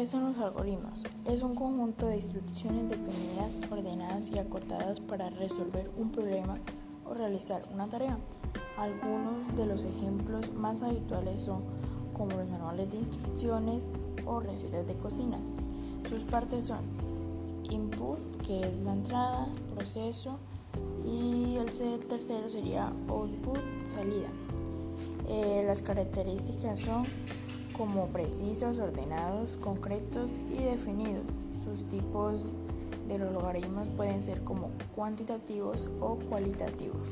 ¿Qué son los algoritmos? Es un conjunto de instrucciones definidas, ordenadas y acotadas para resolver un problema o realizar una tarea. Algunos de los ejemplos más habituales son como los manuales de instrucciones o recetas de cocina. Sus partes son input, que es la entrada, proceso, y el tercero sería output, salida. Eh, las características son como precisos, ordenados, concretos y definidos. Sus tipos de los logaritmos pueden ser como cuantitativos o cualitativos.